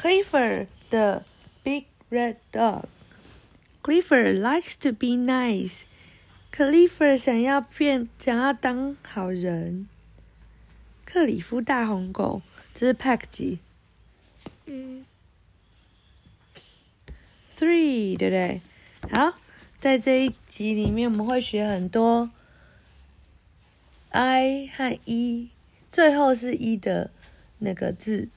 Clifford the big red dog. Clifford likes to be nice. Clifford 想要变，想要当好人。克里夫大红狗，这是 Pack 集。嗯 Three，对不对？好，在这一集里面，我们会学很多 i 和 e，最后是 e 的那个字，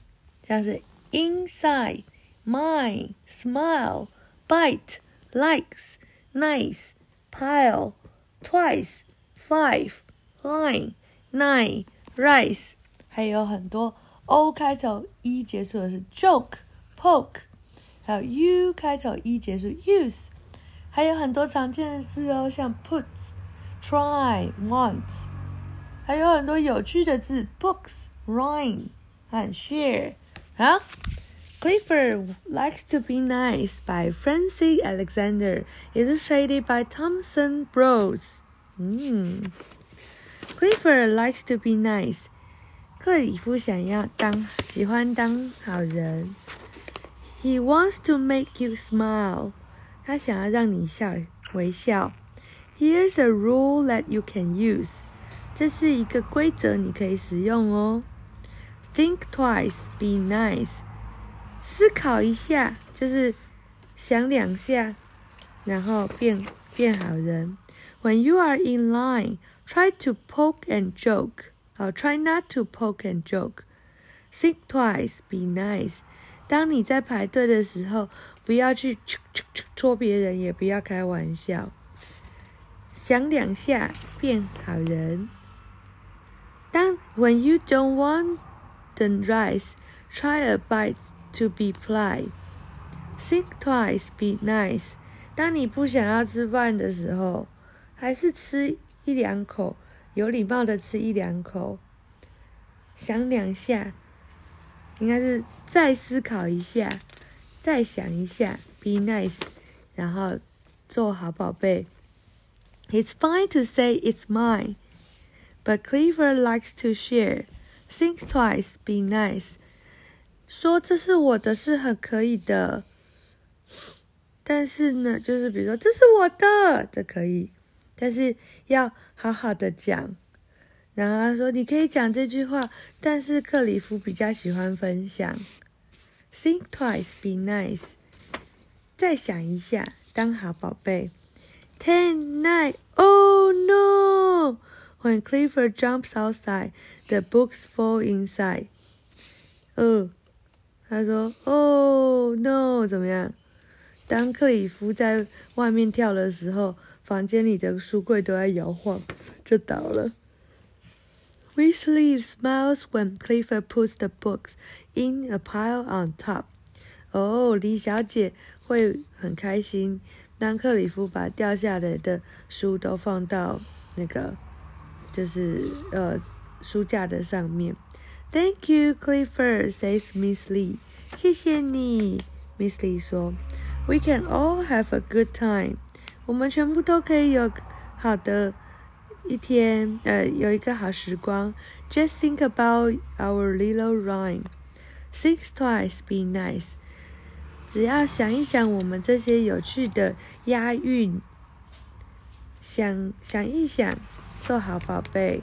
像是 inside、mine、smile、bite、likes、nice、pile、twice、five、line、nine、rice，还有很多 o 开头 e 结束的是 joke、poke。还有 u 开头 e 结束 use，还有很多常见的字哦，像 puts、try、wants，还有很多有趣的字 books、rhyme 和 share。 好，Clifford likes to be nice by Francis Alexander, illustrated by Thomson Bros. 嗯，Clifford likes to be nice。克里夫想要当喜欢当好人。He wants to make you smile. 他想要让你笑微笑。Here's a rule that you can use. 这是一个规则，你可以使用哦。 Think twice, be nice. 思考一下，就是想两下，然后变变好人。When you are in line, try to poke and joke. 好，try not to poke and joke. Think twice, be nice. 当你在排队的时候，不要去戳别人，也不要开玩笑。想两下，变好人。当 When you don't want the rice, try a bite to be polite. Think twice, be nice. 当你不想要吃饭的时候，还是吃一两口，有礼貌的吃一两口。想两下。应该是再思考一下，再想一下，be nice，然后做好宝贝。It's fine to say it's mine, but Cleaver likes to share. Think twice, be nice. 说这是我的是很可以的，但是呢，就是比如说这是我的，这可以，但是要好好的讲。然后他说：“你可以讲这句话，但是克里夫比较喜欢分享。Think twice, be nice。再想一下，当好宝贝。Ten, nine, oh! When Clifford jumps outside, the books fall inside. 呃，他说：“Oh no！怎么样？当克里夫在外面跳的时候，房间里的书柜都在摇晃，就倒了。” Weasley smiles when Clifford puts the books in a pile on top. 哦，李小姐会很开心，当克里夫把掉下来的书都放到那个就是呃书架的上面。Thank you, Clifford, says Miss Lee. 谢谢你，Miss Lee 说。We can all have a good time. 我们全部都可以有好的。一天，呃，有一个好时光。Just think about our little rhyme. Think twice, be nice. 只要想一想我们这些有趣的押韵，想想一想，做好宝贝。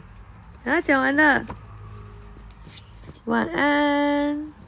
然后讲完了，晚安。